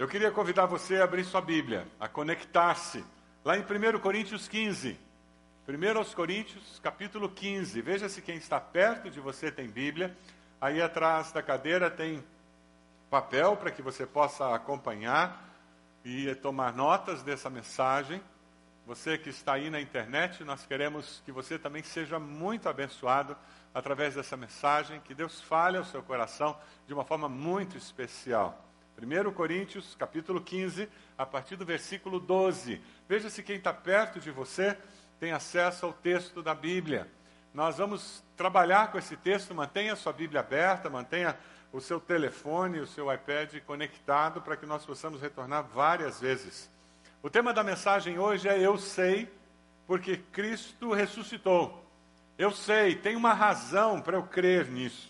Eu queria convidar você a abrir sua Bíblia, a conectar-se, lá em 1 Coríntios 15. 1 Coríntios, capítulo 15. Veja se quem está perto de você tem Bíblia. Aí atrás da cadeira tem papel para que você possa acompanhar e tomar notas dessa mensagem. Você que está aí na internet, nós queremos que você também seja muito abençoado através dessa mensagem, que Deus fale ao seu coração de uma forma muito especial. 1 Coríntios, capítulo 15, a partir do versículo 12. Veja se quem está perto de você tem acesso ao texto da Bíblia. Nós vamos trabalhar com esse texto, mantenha a sua Bíblia aberta, mantenha o seu telefone, o seu iPad conectado para que nós possamos retornar várias vezes. O tema da mensagem hoje é Eu sei, porque Cristo ressuscitou. Eu sei, tem uma razão para eu crer nisso.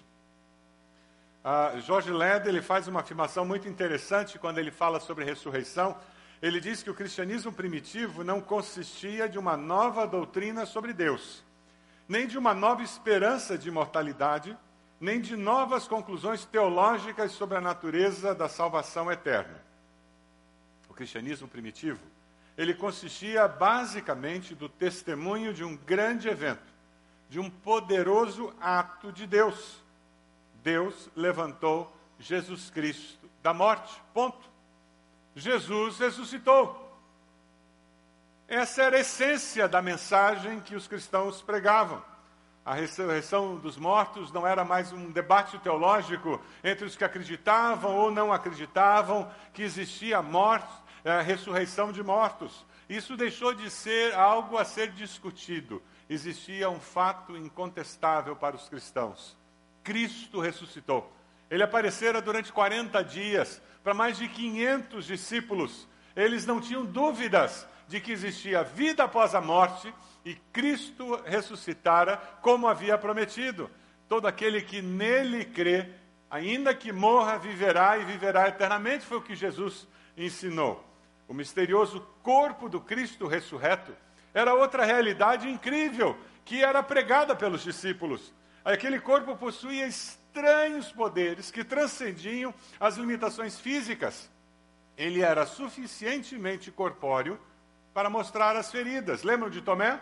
Uh, Jorge Led ele faz uma afirmação muito interessante quando ele fala sobre ressurreição. Ele diz que o cristianismo primitivo não consistia de uma nova doutrina sobre Deus, nem de uma nova esperança de imortalidade, nem de novas conclusões teológicas sobre a natureza da salvação eterna. O cristianismo primitivo, ele consistia basicamente do testemunho de um grande evento, de um poderoso ato de Deus Deus levantou Jesus Cristo da morte. Ponto. Jesus ressuscitou. Essa era a essência da mensagem que os cristãos pregavam. A ressurreição dos mortos não era mais um debate teológico entre os que acreditavam ou não acreditavam que existia morte, a eh, ressurreição de mortos. Isso deixou de ser algo a ser discutido. Existia um fato incontestável para os cristãos. Cristo ressuscitou. Ele aparecera durante 40 dias para mais de 500 discípulos. Eles não tinham dúvidas de que existia vida após a morte e Cristo ressuscitara como havia prometido. Todo aquele que nele crê, ainda que morra, viverá e viverá eternamente, foi o que Jesus ensinou. O misterioso corpo do Cristo ressurreto era outra realidade incrível que era pregada pelos discípulos. Aquele corpo possuía estranhos poderes que transcendiam as limitações físicas. Ele era suficientemente corpóreo para mostrar as feridas. Lembram de Tomé?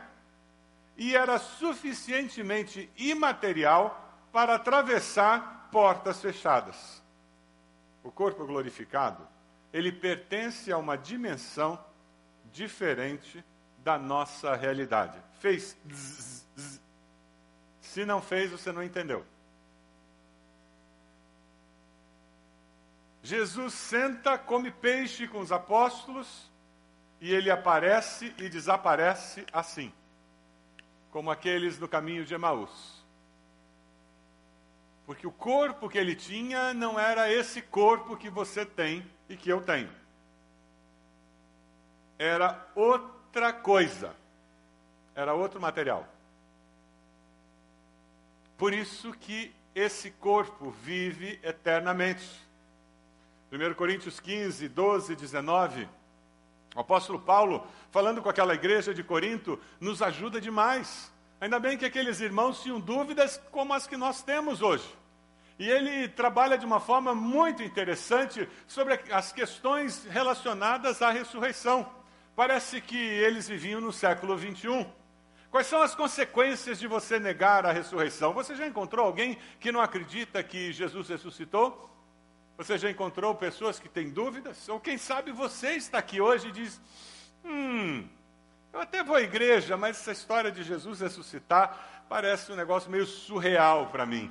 E era suficientemente imaterial para atravessar portas fechadas. O corpo glorificado, ele pertence a uma dimensão diferente da nossa realidade. Fez zzz, zzz, se não fez, você não entendeu. Jesus senta, come peixe com os apóstolos e ele aparece e desaparece assim, como aqueles no caminho de Emaús. Porque o corpo que ele tinha não era esse corpo que você tem e que eu tenho. Era outra coisa. Era outro material. Por isso que esse corpo vive eternamente. 1 Coríntios 15, 12, 19. O apóstolo Paulo, falando com aquela igreja de Corinto, nos ajuda demais. Ainda bem que aqueles irmãos tinham dúvidas como as que nós temos hoje. E ele trabalha de uma forma muito interessante sobre as questões relacionadas à ressurreição. Parece que eles viviam no século 21. Quais são as consequências de você negar a ressurreição? Você já encontrou alguém que não acredita que Jesus ressuscitou? Você já encontrou pessoas que têm dúvidas? Ou quem sabe você está aqui hoje e diz: Hum, eu até vou à igreja, mas essa história de Jesus ressuscitar parece um negócio meio surreal para mim.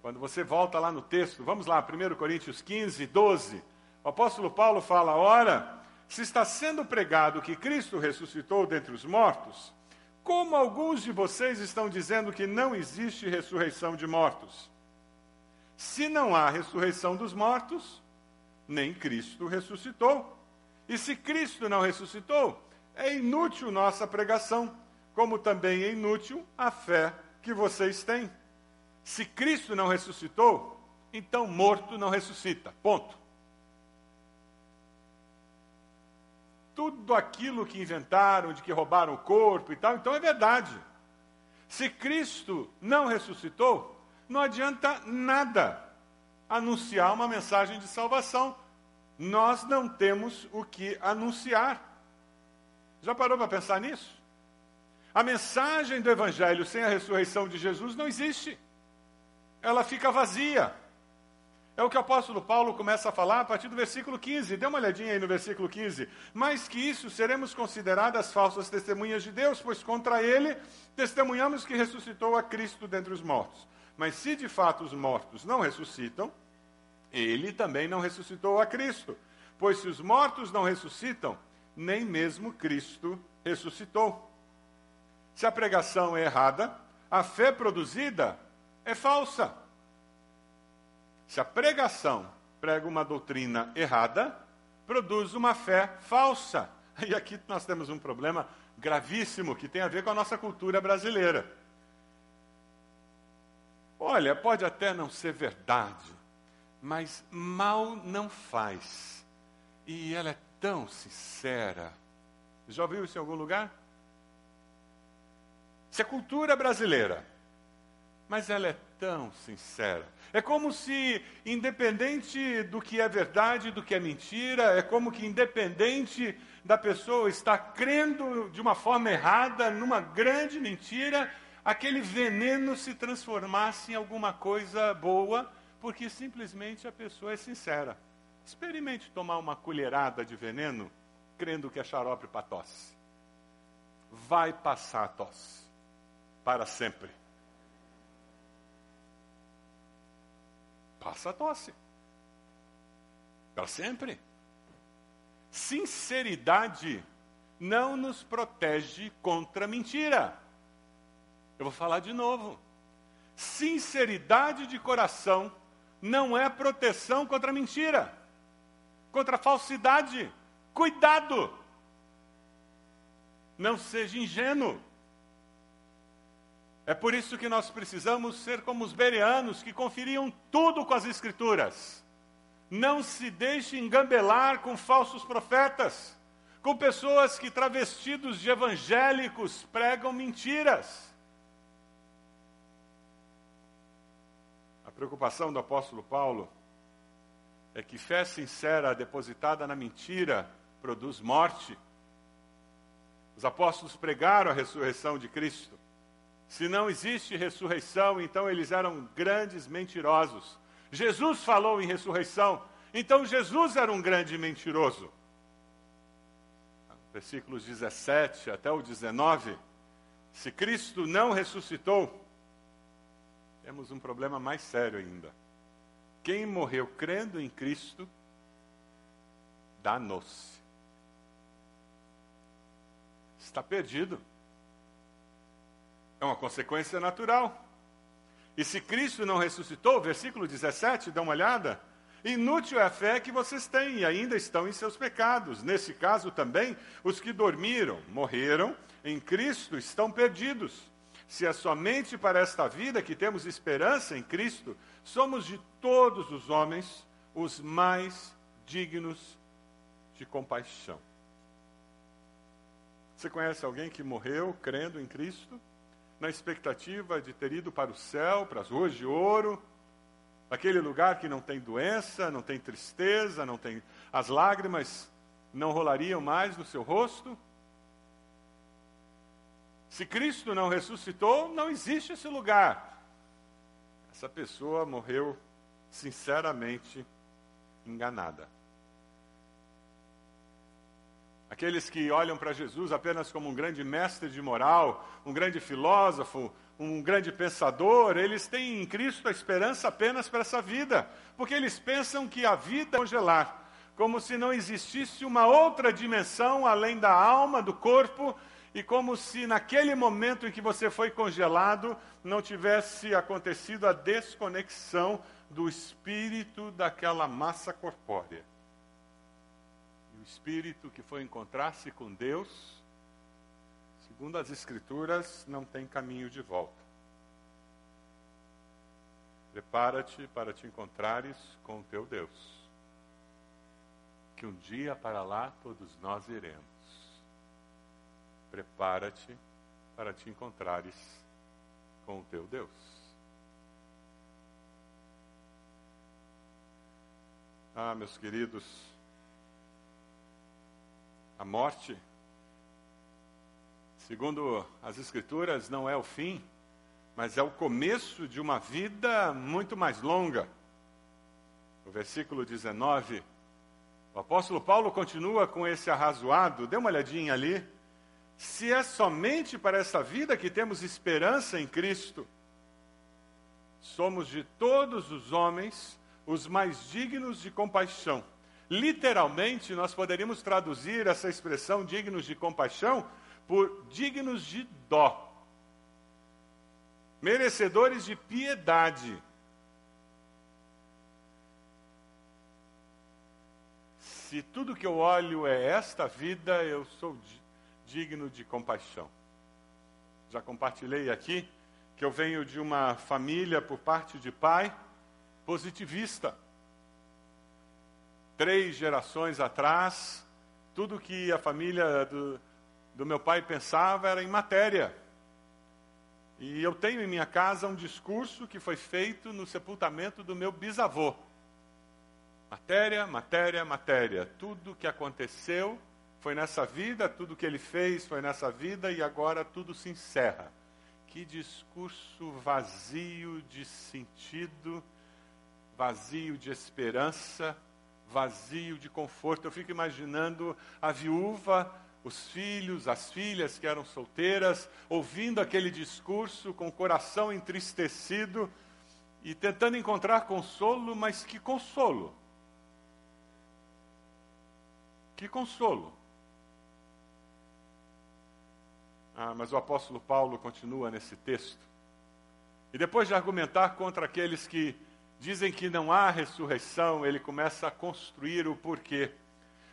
Quando você volta lá no texto, vamos lá, 1 Coríntios 15, 12. O apóstolo Paulo fala: Ora se está sendo pregado que Cristo ressuscitou dentre os mortos, como alguns de vocês estão dizendo que não existe ressurreição de mortos? Se não há ressurreição dos mortos, nem Cristo ressuscitou. E se Cristo não ressuscitou, é inútil nossa pregação, como também é inútil a fé que vocês têm. Se Cristo não ressuscitou, então morto não ressuscita. Ponto. Tudo aquilo que inventaram, de que roubaram o corpo e tal, então é verdade. Se Cristo não ressuscitou, não adianta nada anunciar uma mensagem de salvação, nós não temos o que anunciar. Já parou para pensar nisso? A mensagem do Evangelho sem a ressurreição de Jesus não existe. Ela fica vazia. É o que o apóstolo Paulo começa a falar a partir do versículo 15. Dê uma olhadinha aí no versículo 15. Mais que isso, seremos consideradas falsas testemunhas de Deus, pois contra ele testemunhamos que ressuscitou a Cristo dentre os mortos. Mas se de fato os mortos não ressuscitam, ele também não ressuscitou a Cristo. Pois se os mortos não ressuscitam, nem mesmo Cristo ressuscitou. Se a pregação é errada, a fé produzida é falsa. Se a pregação prega uma doutrina errada, produz uma fé falsa. E aqui nós temos um problema gravíssimo que tem a ver com a nossa cultura brasileira. Olha, pode até não ser verdade, mas mal não faz. E ela é tão sincera. Já ouviu isso em algum lugar? Isso é cultura brasileira, mas ela é tão sincera. É como se, independente do que é verdade, do que é mentira, é como que, independente da pessoa estar crendo de uma forma errada, numa grande mentira, aquele veneno se transformasse em alguma coisa boa, porque simplesmente a pessoa é sincera. Experimente tomar uma colherada de veneno, crendo que é xarope para tosse. Vai passar a tosse, para sempre. Passa a tosse. Para sempre. Sinceridade não nos protege contra mentira. Eu vou falar de novo. Sinceridade de coração não é proteção contra mentira, contra falsidade. Cuidado! Não seja ingênuo. É por isso que nós precisamos ser como os bereanos que conferiam tudo com as Escrituras. Não se deixe engambelar com falsos profetas, com pessoas que, travestidos de evangélicos, pregam mentiras. A preocupação do apóstolo Paulo é que fé sincera depositada na mentira produz morte. Os apóstolos pregaram a ressurreição de Cristo. Se não existe ressurreição, então eles eram grandes mentirosos. Jesus falou em ressurreição, então Jesus era um grande mentiroso. Versículos 17 até o 19. Se Cristo não ressuscitou, temos um problema mais sério ainda. Quem morreu crendo em Cristo, danou-se. Está perdido. É uma consequência natural. E se Cristo não ressuscitou, versículo 17, dá uma olhada. Inútil é a fé que vocês têm e ainda estão em seus pecados. Nesse caso também, os que dormiram, morreram em Cristo, estão perdidos. Se é somente para esta vida que temos esperança em Cristo, somos de todos os homens os mais dignos de compaixão. Você conhece alguém que morreu crendo em Cristo? Na expectativa de ter ido para o céu, para as ruas de ouro, aquele lugar que não tem doença, não tem tristeza, não tem as lágrimas não rolariam mais no seu rosto. Se Cristo não ressuscitou, não existe esse lugar. Essa pessoa morreu sinceramente enganada. Aqueles que olham para Jesus apenas como um grande mestre de moral, um grande filósofo, um grande pensador, eles têm em Cristo a esperança apenas para essa vida, porque eles pensam que a vida é congelar, como se não existisse uma outra dimensão além da alma, do corpo, e como se naquele momento em que você foi congelado não tivesse acontecido a desconexão do espírito daquela massa corpórea o espírito que foi encontrar-se com Deus, segundo as Escrituras, não tem caminho de volta. Prepara-te para te encontrares com o teu Deus, que um dia para lá todos nós iremos. Prepara-te para te encontrares com o teu Deus. Ah, meus queridos, A morte, segundo as Escrituras, não é o fim, mas é o começo de uma vida muito mais longa. No versículo 19, o apóstolo Paulo continua com esse arrazoado, dê uma olhadinha ali. Se é somente para essa vida que temos esperança em Cristo, somos de todos os homens os mais dignos de compaixão. Literalmente, nós poderíamos traduzir essa expressão dignos de compaixão por dignos de dó merecedores de piedade. Se tudo que eu olho é esta vida, eu sou digno de compaixão. Já compartilhei aqui que eu venho de uma família por parte de pai positivista. Três gerações atrás, tudo que a família do, do meu pai pensava era em matéria. E eu tenho em minha casa um discurso que foi feito no sepultamento do meu bisavô. Matéria, matéria, matéria. Tudo que aconteceu foi nessa vida, tudo que ele fez foi nessa vida e agora tudo se encerra. Que discurso vazio de sentido, vazio de esperança, vazio de conforto. Eu fico imaginando a viúva os filhos, as filhas que eram solteiras, ouvindo aquele discurso com o coração entristecido e tentando encontrar consolo, mas que consolo? Que consolo? Ah, mas o apóstolo Paulo continua nesse texto. E depois de argumentar contra aqueles que dizem que não há ressurreição, ele começa a construir o porquê.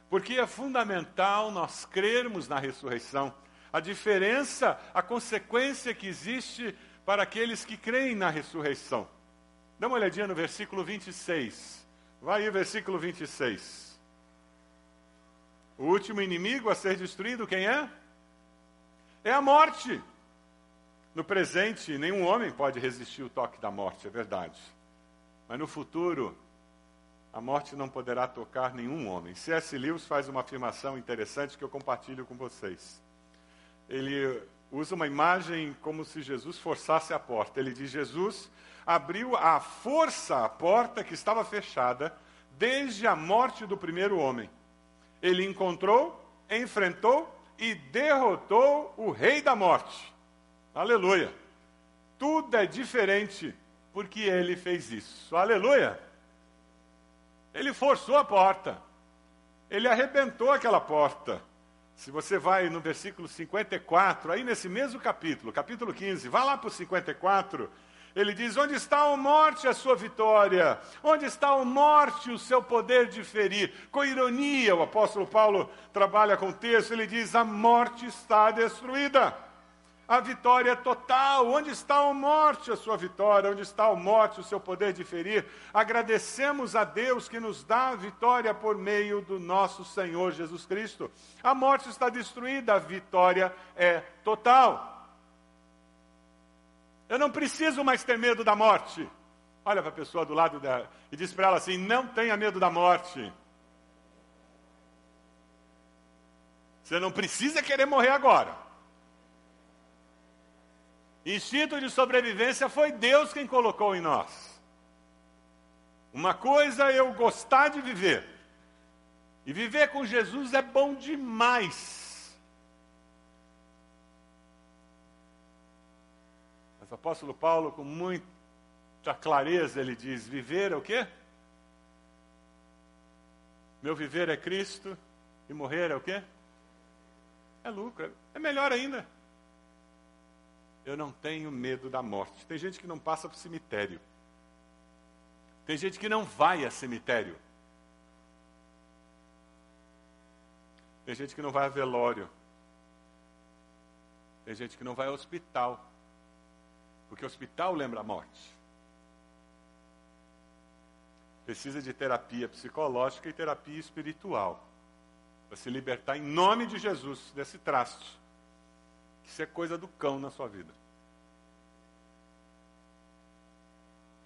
Porque é fundamental nós crermos na ressurreição. A diferença, a consequência que existe para aqueles que creem na ressurreição. Dá uma olhadinha no versículo 26. Vai aí, versículo 26. O último inimigo a ser destruído, quem é? É a morte. No presente, nenhum homem pode resistir o toque da morte, é verdade. Mas no futuro, a morte não poderá tocar nenhum homem. C.S. Lewis faz uma afirmação interessante que eu compartilho com vocês. Ele usa uma imagem como se Jesus forçasse a porta. Ele diz: Jesus abriu à força a porta que estava fechada desde a morte do primeiro homem. Ele encontrou, enfrentou e derrotou o rei da morte. Aleluia! Tudo é diferente porque ele fez isso. Aleluia! Ele forçou a porta. Ele arrebentou aquela porta. Se você vai no versículo 54, aí nesse mesmo capítulo, capítulo 15, vá lá para o 54, ele diz: Onde está a morte, a sua vitória? Onde está a morte, o seu poder de ferir? Com ironia, o apóstolo Paulo trabalha com o texto, ele diz: A morte está destruída a vitória total. Onde está a morte, a sua vitória? Onde está a morte, o seu poder de ferir? Agradecemos a Deus que nos dá a vitória por meio do nosso Senhor Jesus Cristo. A morte está destruída, a vitória é total. Eu não preciso mais ter medo da morte. Olha para a pessoa do lado e diz para ela assim: não tenha medo da morte. Você não precisa querer morrer agora. Instinto de sobrevivência foi Deus quem colocou em nós. Uma coisa é eu gostar de viver. E viver com Jesus é bom demais. Mas o apóstolo Paulo, com muita clareza, ele diz: viver é o quê? Meu viver é Cristo e morrer é o quê? É lucro, é melhor ainda eu não tenho medo da morte. Tem gente que não passa para o cemitério. Tem gente que não vai a cemitério. Tem gente que não vai a velório. Tem gente que não vai ao hospital. Porque o hospital lembra a morte. Precisa de terapia psicológica e terapia espiritual. Para se libertar em nome de Jesus desse traste isso é coisa do cão na sua vida.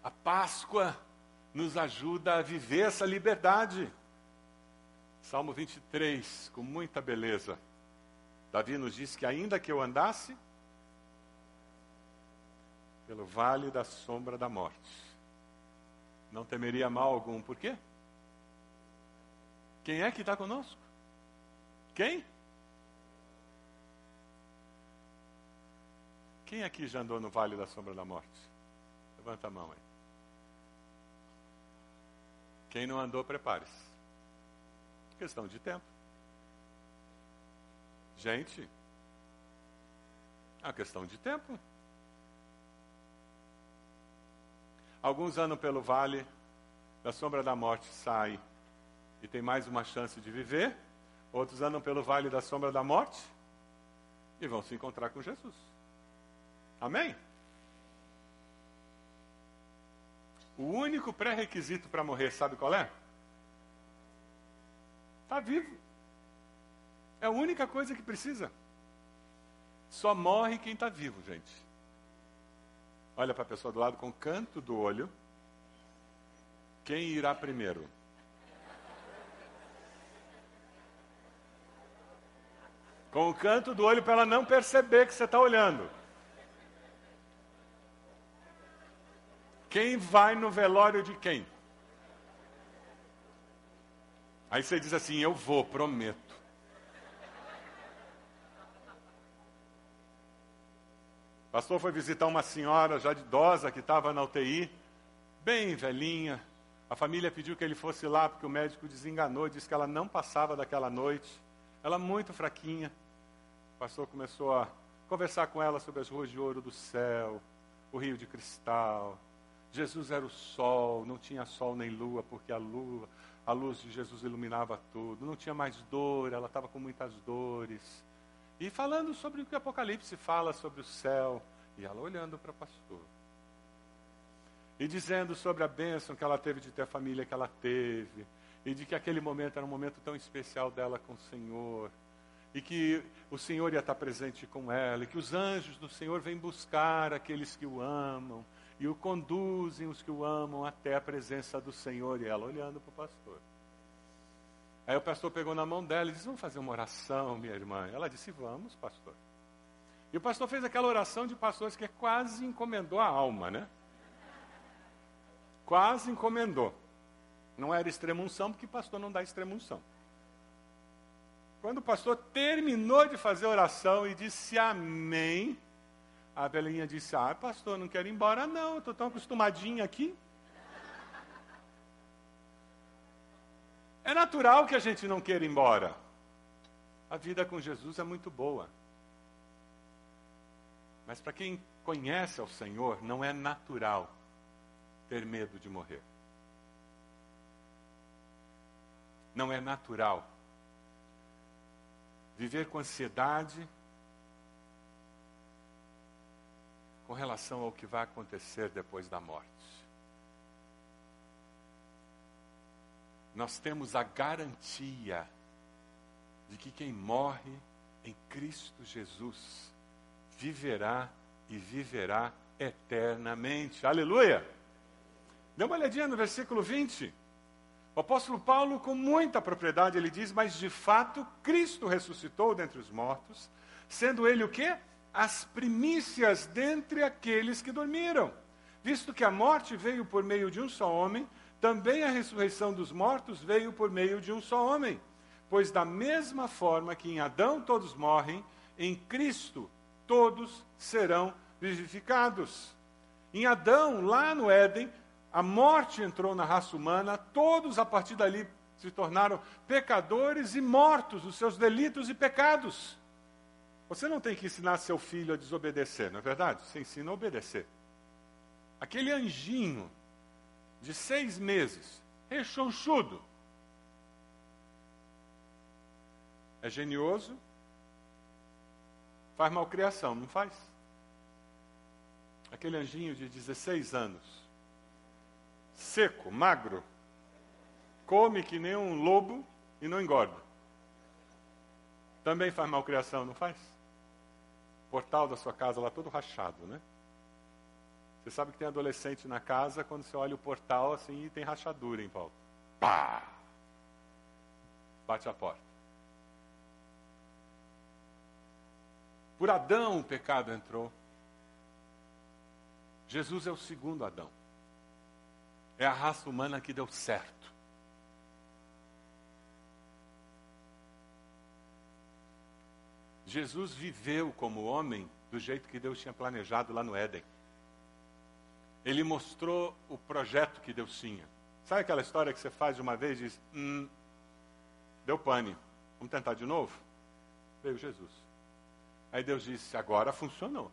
A Páscoa nos ajuda a viver essa liberdade. Salmo 23, com muita beleza. Davi nos diz que ainda que eu andasse pelo vale da sombra da morte, não temeria mal algum. Por quê? Quem é que está conosco? Quem? Quem aqui já andou no vale da sombra da morte? Levanta a mão aí. Quem não andou, prepare-se. Questão de tempo. Gente, é uma questão de tempo. Alguns andam pelo vale da sombra da morte, saem e tem mais uma chance de viver. Outros andam pelo vale da sombra da morte e vão se encontrar com Jesus. Amém? O único pré-requisito para morrer, sabe qual é? Está vivo. É a única coisa que precisa. Só morre quem está vivo, gente. Olha para a pessoa do lado com o canto do olho. Quem irá primeiro? Com o canto do olho para ela não perceber que você está olhando. Quem vai no velório de quem? Aí você diz assim: Eu vou, prometo. pastor foi visitar uma senhora já idosa que estava na UTI, bem velhinha. A família pediu que ele fosse lá porque o médico desenganou, disse que ela não passava daquela noite. Ela muito fraquinha. O pastor começou a conversar com ela sobre as ruas de ouro do céu, o rio de cristal. Jesus era o sol, não tinha sol nem lua, porque a lua, a luz de Jesus iluminava tudo. Não tinha mais dor, ela estava com muitas dores. E falando sobre o que o Apocalipse fala sobre o céu, e ela olhando para o pastor. E dizendo sobre a bênção que ela teve de ter a família que ela teve, e de que aquele momento era um momento tão especial dela com o Senhor, e que o Senhor ia estar presente com ela, e que os anjos do Senhor vêm buscar aqueles que o amam, e o conduzem os que o amam até a presença do Senhor, e ela olhando para o pastor. Aí o pastor pegou na mão dela e disse: Vamos fazer uma oração, minha irmã. Ela disse: Vamos, pastor. E o pastor fez aquela oração de pastores que quase encomendou a alma, né? Quase encomendou. Não era extremunção, porque pastor não dá extremunção. Quando o pastor terminou de fazer a oração e disse amém, a velhinha disse: Ah, pastor, não quero ir embora, não, estou tão acostumadinha aqui. É natural que a gente não queira ir embora. A vida com Jesus é muito boa. Mas para quem conhece ao Senhor, não é natural ter medo de morrer. Não é natural viver com ansiedade com relação ao que vai acontecer depois da morte. nós temos a garantia de que quem morre em Cristo Jesus viverá e viverá eternamente. Aleluia! Dê uma olhadinha no versículo 20. O apóstolo Paulo, com muita propriedade, ele diz: Mas de fato Cristo ressuscitou dentre os mortos, sendo ele o quê? As primícias dentre aqueles que dormiram. Visto que a morte veio por meio de um só homem, também a ressurreição dos mortos veio por meio de um só homem. Pois, da mesma forma que em Adão todos morrem, em Cristo todos serão vivificados. Em Adão, lá no Éden, a morte entrou na raça humana, todos a partir dali se tornaram pecadores e mortos dos seus delitos e pecados. Você não tem que ensinar seu filho a desobedecer, não é verdade? Você ensina a obedecer. Aquele anjinho de seis meses, rechonchudo. É genioso, faz malcriação, não faz? Aquele anjinho de 16 anos, seco, magro, come que nem um lobo e não engorda. Também faz malcriação, não faz? Portal da sua casa lá todo rachado, né? Você sabe que tem adolescente na casa, quando você olha o portal assim, tem rachadura em volta. Pá! bate a porta. Por Adão o pecado entrou. Jesus é o segundo Adão. É a raça humana que deu certo. Jesus viveu como homem do jeito que Deus tinha planejado lá no Éden. Ele mostrou o projeto que Deus tinha. Sabe aquela história que você faz uma vez e diz: hum, deu pane, vamos tentar de novo? Veio Jesus. Aí Deus disse: agora funcionou.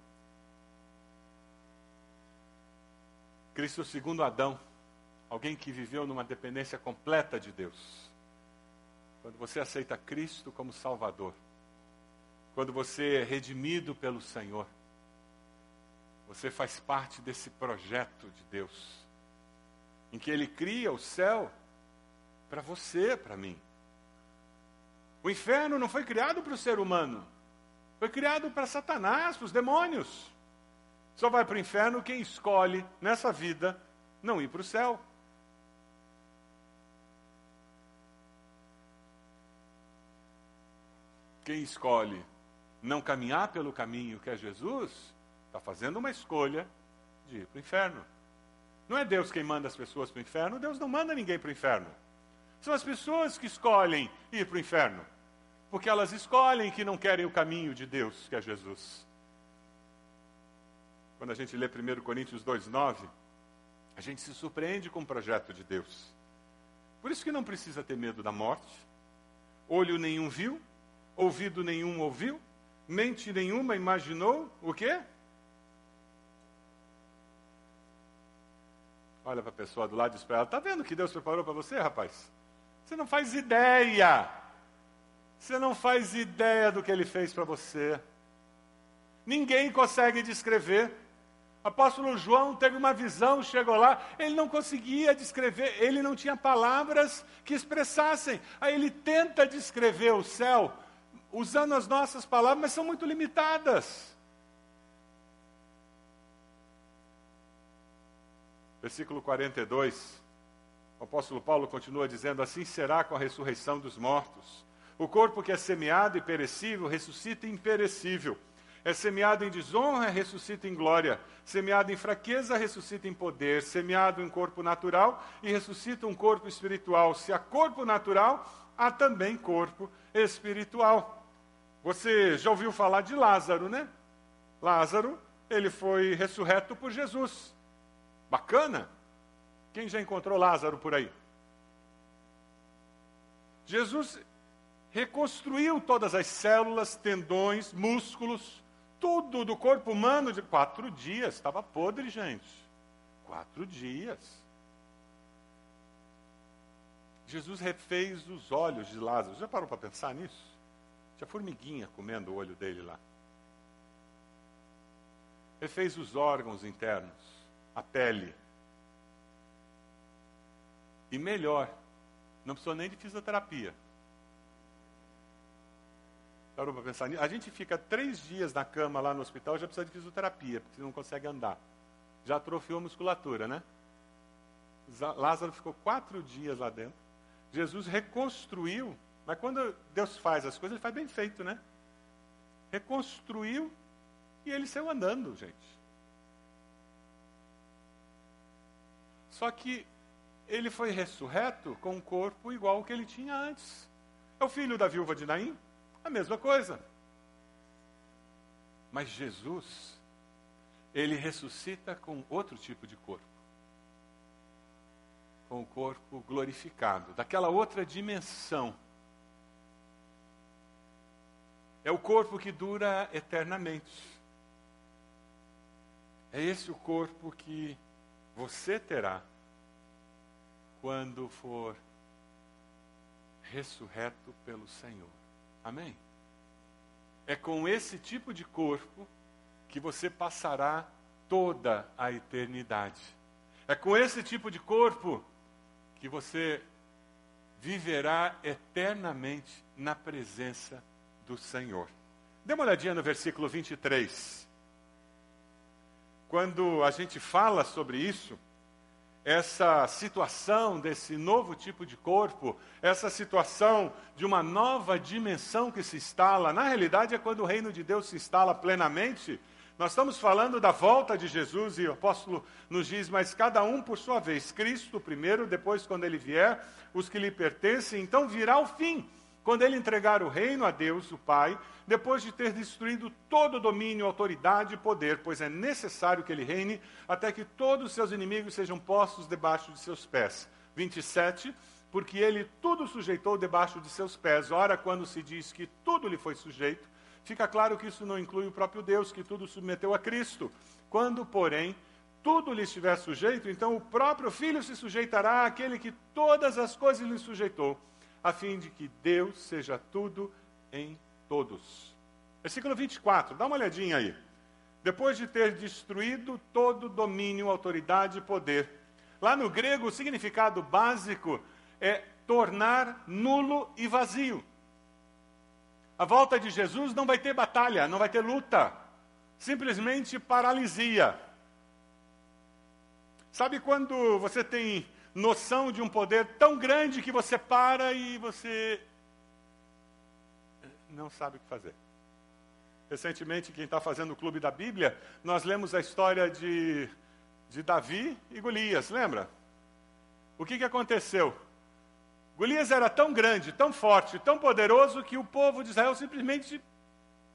Cristo, segundo Adão, alguém que viveu numa dependência completa de Deus. Quando você aceita Cristo como Salvador, quando você é redimido pelo Senhor, você faz parte desse projeto de Deus, em que Ele cria o céu para você, para mim. O inferno não foi criado para o ser humano, foi criado para Satanás, para os demônios. Só vai para o inferno quem escolhe nessa vida não ir para o céu. Quem escolhe não caminhar pelo caminho que é Jesus, está fazendo uma escolha de ir para o inferno. Não é Deus quem manda as pessoas para o inferno, Deus não manda ninguém para o inferno. São as pessoas que escolhem ir para o inferno, porque elas escolhem que não querem o caminho de Deus, que é Jesus. Quando a gente lê 1 Coríntios 2,9, a gente se surpreende com o projeto de Deus. Por isso que não precisa ter medo da morte. Olho nenhum viu, ouvido nenhum ouviu, mente nenhuma imaginou o quê? Olha para a pessoa do lado e diz para ela: Está vendo o que Deus preparou para você, rapaz? Você não faz ideia. Você não faz ideia do que ele fez para você. Ninguém consegue descrever. Apóstolo João teve uma visão, chegou lá, ele não conseguia descrever, ele não tinha palavras que expressassem. Aí ele tenta descrever o céu, usando as nossas palavras, mas são muito limitadas. Versículo 42, o apóstolo Paulo continua dizendo: Assim será com a ressurreição dos mortos. O corpo que é semeado e perecível ressuscita imperecível. É semeado em desonra, ressuscita em glória. Semeado em fraqueza, ressuscita em poder. Semeado em corpo natural e ressuscita um corpo espiritual. Se há corpo natural, há também corpo espiritual. Você já ouviu falar de Lázaro, né? Lázaro, ele foi ressurreto por Jesus. Bacana? Quem já encontrou Lázaro por aí? Jesus reconstruiu todas as células, tendões, músculos, tudo do corpo humano de quatro dias. Estava podre, gente. Quatro dias. Jesus refez os olhos de Lázaro. Já parou para pensar nisso? Tinha formiguinha comendo o olho dele lá. Ele fez os órgãos internos, a pele. E melhor, não precisou nem de fisioterapia. Parou para pensar nisso? A gente fica três dias na cama lá no hospital já precisa de fisioterapia, porque não consegue andar. Já atrofiou a musculatura, né? Lázaro ficou quatro dias lá dentro. Jesus reconstruiu mas quando Deus faz as coisas, ele faz bem feito, né? Reconstruiu e ele saiu andando, gente. Só que ele foi ressurreto com um corpo igual ao que ele tinha antes. É o filho da viúva de Naim? A mesma coisa. Mas Jesus, ele ressuscita com outro tipo de corpo. Com o corpo glorificado, daquela outra dimensão é o corpo que dura eternamente. É esse o corpo que você terá quando for ressurreto pelo Senhor. Amém? É com esse tipo de corpo que você passará toda a eternidade. É com esse tipo de corpo que você viverá eternamente na presença do Senhor. Dê uma olhadinha no versículo 23. Quando a gente fala sobre isso, essa situação desse novo tipo de corpo, essa situação de uma nova dimensão que se instala, na realidade é quando o reino de Deus se instala plenamente. Nós estamos falando da volta de Jesus e o apóstolo nos diz, mas cada um por sua vez, Cristo primeiro, depois quando ele vier, os que lhe pertencem, então virá o fim quando ele entregar o reino a Deus, o Pai, depois de ter destruído todo o domínio, autoridade e poder, pois é necessário que ele reine até que todos os seus inimigos sejam postos debaixo de seus pés. 27. Porque ele tudo sujeitou debaixo de seus pés. Ora, quando se diz que tudo lhe foi sujeito, fica claro que isso não inclui o próprio Deus, que tudo submeteu a Cristo. Quando, porém, tudo lhe estiver sujeito, então o próprio Filho se sujeitará àquele que todas as coisas lhe sujeitou a fim de que Deus seja tudo em todos. Versículo 24, dá uma olhadinha aí. Depois de ter destruído todo domínio, autoridade e poder. Lá no grego, o significado básico é tornar nulo e vazio. A volta de Jesus não vai ter batalha, não vai ter luta. Simplesmente paralisia. Sabe quando você tem noção de um poder tão grande que você para e você não sabe o que fazer. Recentemente, quem está fazendo o Clube da Bíblia, nós lemos a história de, de Davi e Golias, lembra? O que, que aconteceu? Golias era tão grande, tão forte, tão poderoso que o povo de Israel simplesmente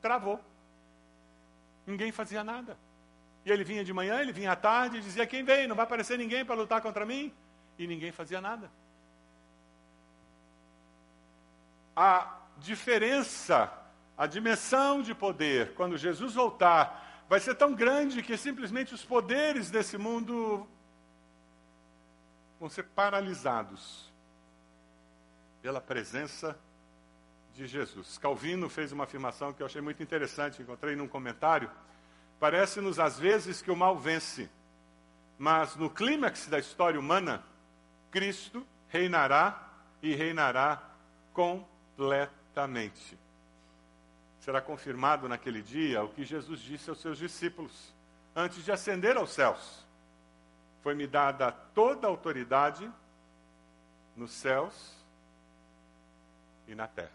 travou. Ninguém fazia nada. E ele vinha de manhã, ele vinha à tarde e dizia: Quem vem? Não vai aparecer ninguém para lutar contra mim? E ninguém fazia nada. A diferença, a dimensão de poder, quando Jesus voltar, vai ser tão grande que simplesmente os poderes desse mundo vão ser paralisados pela presença de Jesus. Calvino fez uma afirmação que eu achei muito interessante, encontrei num comentário. Parece-nos às vezes que o mal vence, mas no clímax da história humana, Cristo reinará e reinará completamente. Será confirmado naquele dia o que Jesus disse aos seus discípulos antes de ascender aos céus. Foi-me dada toda a autoridade nos céus e na terra.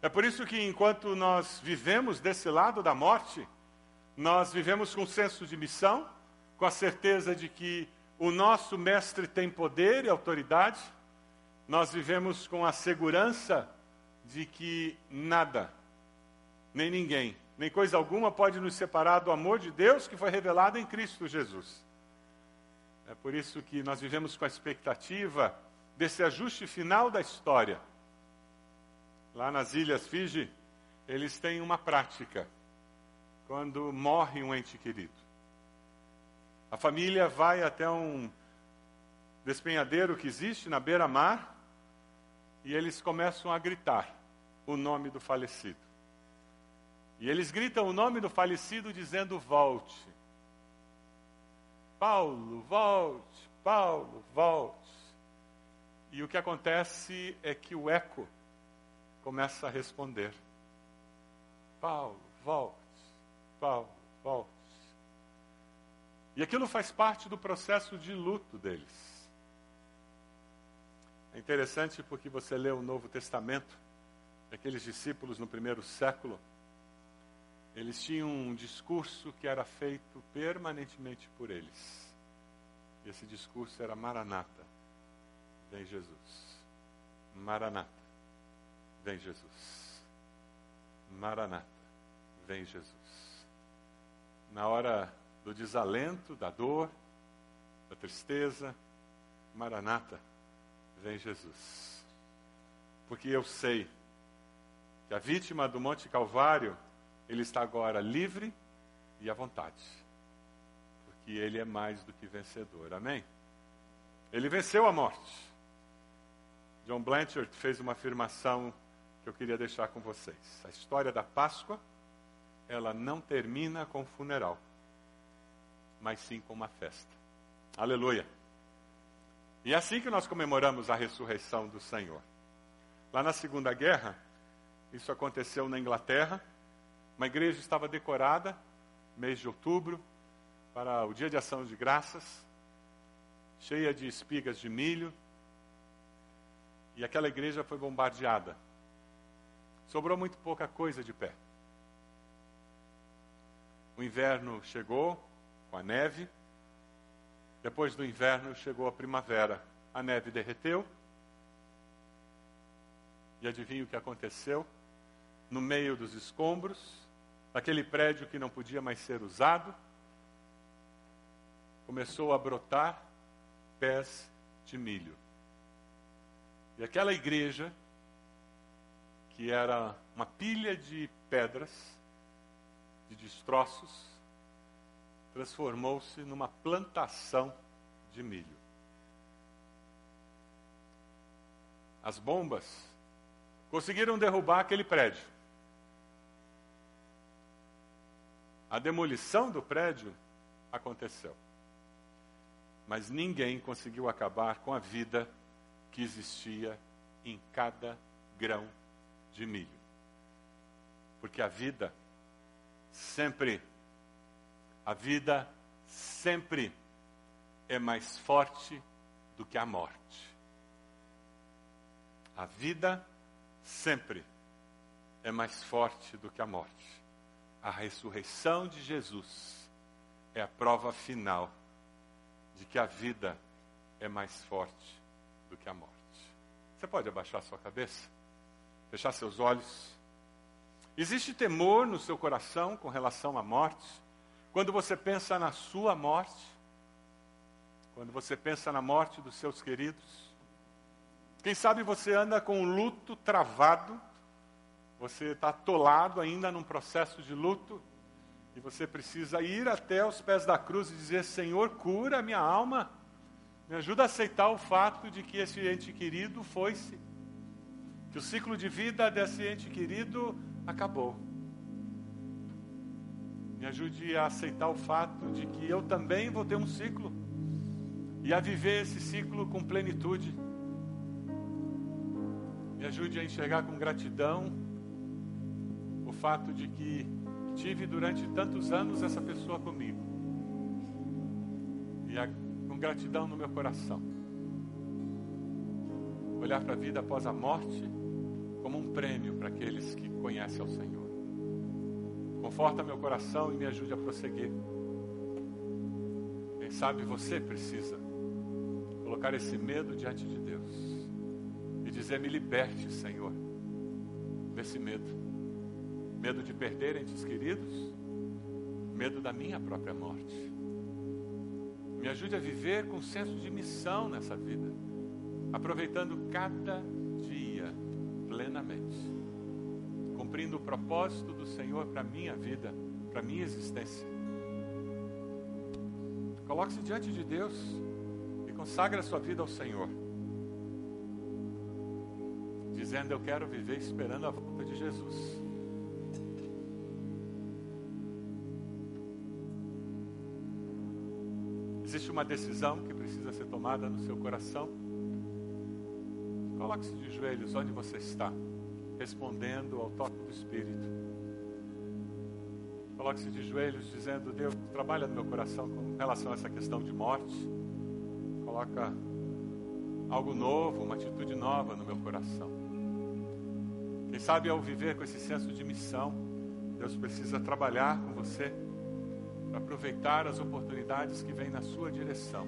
É por isso que enquanto nós vivemos desse lado da morte, nós vivemos com senso de missão, com a certeza de que o nosso mestre tem poder e autoridade, nós vivemos com a segurança de que nada, nem ninguém, nem coisa alguma pode nos separar do amor de Deus que foi revelado em Cristo Jesus. É por isso que nós vivemos com a expectativa desse ajuste final da história. Lá nas Ilhas Fiji, eles têm uma prática quando morre um ente querido. A família vai até um despenhadeiro que existe na beira-mar e eles começam a gritar o nome do falecido. E eles gritam o nome do falecido dizendo: Volte. Paulo, volte. Paulo, volte. E o que acontece é que o eco começa a responder: Paulo, volte. Paulo, volte. E aquilo faz parte do processo de luto deles. É interessante porque você lê o Novo Testamento, aqueles discípulos no primeiro século, eles tinham um discurso que era feito permanentemente por eles. E esse discurso era Maranata, vem Jesus. Maranata, vem Jesus. Maranata, vem Jesus. Na hora do desalento, da dor, da tristeza. Maranata, vem Jesus. Porque eu sei que a vítima do Monte Calvário, ele está agora livre e à vontade. Porque ele é mais do que vencedor. Amém? Ele venceu a morte. John Blanchard fez uma afirmação que eu queria deixar com vocês. A história da Páscoa, ela não termina com o funeral mas sim com uma festa. Aleluia. E é assim que nós comemoramos a ressurreição do Senhor. Lá na Segunda Guerra, isso aconteceu na Inglaterra. Uma igreja estava decorada, mês de outubro, para o Dia de Ação de Graças. cheia de espigas de milho, e aquela igreja foi bombardeada. Sobrou muito pouca coisa de pé. O inverno chegou com a neve. Depois do inverno chegou a primavera. A neve derreteu. E adivinha o que aconteceu? No meio dos escombros, aquele prédio que não podia mais ser usado, começou a brotar pés de milho. E aquela igreja, que era uma pilha de pedras, de destroços, transformou-se numa plantação de milho. As bombas conseguiram derrubar aquele prédio. A demolição do prédio aconteceu. Mas ninguém conseguiu acabar com a vida que existia em cada grão de milho. Porque a vida sempre, a vida sempre é mais forte do que a morte. A vida sempre é mais forte do que a morte. A ressurreição de Jesus é a prova final de que a vida é mais forte do que a morte. Você pode abaixar sua cabeça? Fechar seus olhos? Existe temor no seu coração com relação à morte? Quando você pensa na sua morte? Quando você pensa na morte dos seus queridos? Quem sabe você anda com o luto travado, você está atolado ainda num processo de luto, e você precisa ir até os pés da cruz e dizer: Senhor, cura a minha alma. Me ajuda a aceitar o fato de que esse ente querido foi-se. Que o ciclo de vida desse ente querido acabou. Me ajude a aceitar o fato de que eu também vou ter um ciclo. E a viver esse ciclo com plenitude. Me ajude a enxergar com gratidão o fato de que tive durante tantos anos essa pessoa comigo. E a gratidão no meu coração. Olhar para a vida após a morte como um prêmio para aqueles que conhecem ao Senhor. Conforta meu coração e me ajude a prosseguir. Quem sabe você precisa colocar esse medo diante de Deus e dizer: Me liberte, Senhor, desse medo. Medo de perder entes queridos, medo da minha própria morte. Me ajude a viver com senso de missão nessa vida, aproveitando cada cumprindo o propósito do Senhor para a minha vida, para a minha existência. Coloque-se diante de Deus e consagre a sua vida ao Senhor, dizendo: Eu quero viver esperando a volta de Jesus. Existe uma decisão que precisa ser tomada no seu coração. Coloque-se de joelhos onde você está, respondendo ao toque do Espírito. Coloque-se de joelhos dizendo: Deus, trabalha no meu coração com relação a essa questão de morte. Coloca algo novo, uma atitude nova no meu coração. Quem sabe ao viver com esse senso de missão, Deus precisa trabalhar com você para aproveitar as oportunidades que vêm na sua direção.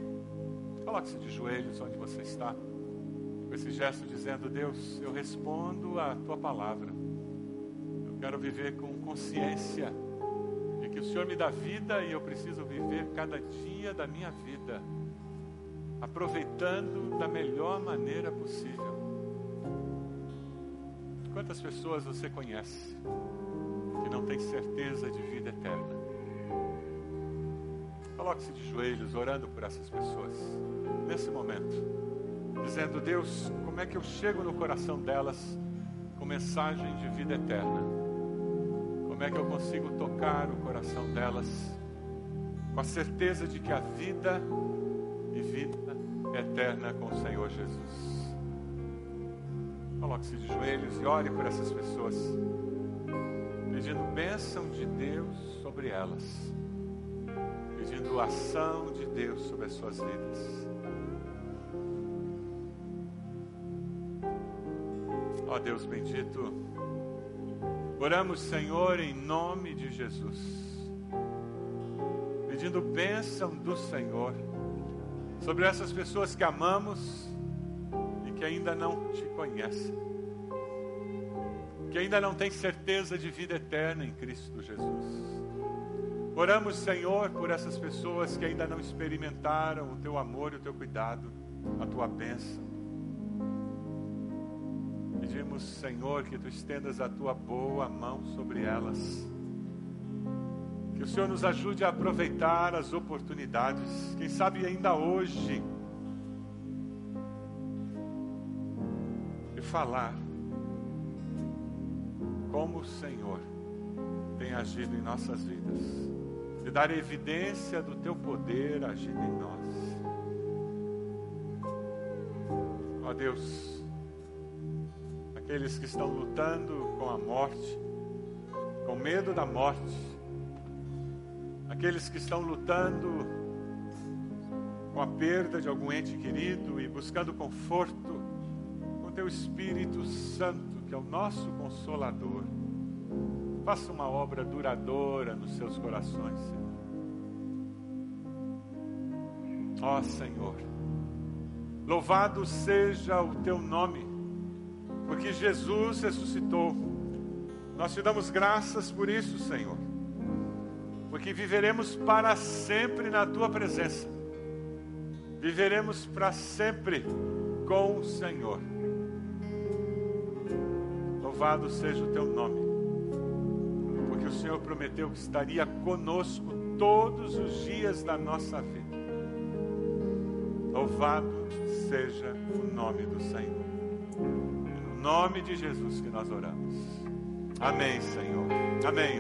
Coloque-se de joelhos onde você está, com esse gesto dizendo: Deus, eu respondo à tua palavra. Eu quero viver com consciência de que o Senhor me dá vida e eu preciso viver cada dia da minha vida, aproveitando da melhor maneira possível. Quantas pessoas você conhece que não tem certeza de vida eterna? Coloque-se de joelhos orando por essas pessoas, nesse momento, dizendo: Deus, como é que eu chego no coração delas com mensagem de vida eterna? Como é que eu consigo tocar o coração delas com a certeza de que a vida e vida eterna com o Senhor Jesus? Coloque-se de joelhos e ore por essas pessoas, pedindo bênção de Deus sobre elas pedindo ação de Deus sobre as suas vidas. Ó Deus bendito, oramos, Senhor, em nome de Jesus, pedindo bênção do Senhor sobre essas pessoas que amamos e que ainda não te conhecem, que ainda não têm certeza de vida eterna em Cristo Jesus. Oramos, Senhor, por essas pessoas que ainda não experimentaram o teu amor e o teu cuidado, a tua bênção. Pedimos, Senhor, que tu estendas a tua boa mão sobre elas. Que o Senhor nos ajude a aproveitar as oportunidades, quem sabe ainda hoje, e falar como o Senhor tem agido em nossas vidas de dar evidência do teu poder agindo em nós. Ó Deus, aqueles que estão lutando com a morte, com medo da morte, aqueles que estão lutando com a perda de algum ente querido e buscando conforto com teu Espírito Santo, que é o nosso consolador. Faça uma obra duradoura nos seus corações, Senhor. Ó Senhor, louvado seja o teu nome, porque Jesus ressuscitou. Nós te damos graças por isso, Senhor, porque viveremos para sempre na tua presença, viveremos para sempre com o Senhor. Louvado seja o teu nome. Senhor prometeu que estaria conosco todos os dias da nossa vida. Louvado seja o nome do Senhor. No nome de Jesus que nós oramos. Amém, Senhor. Amém.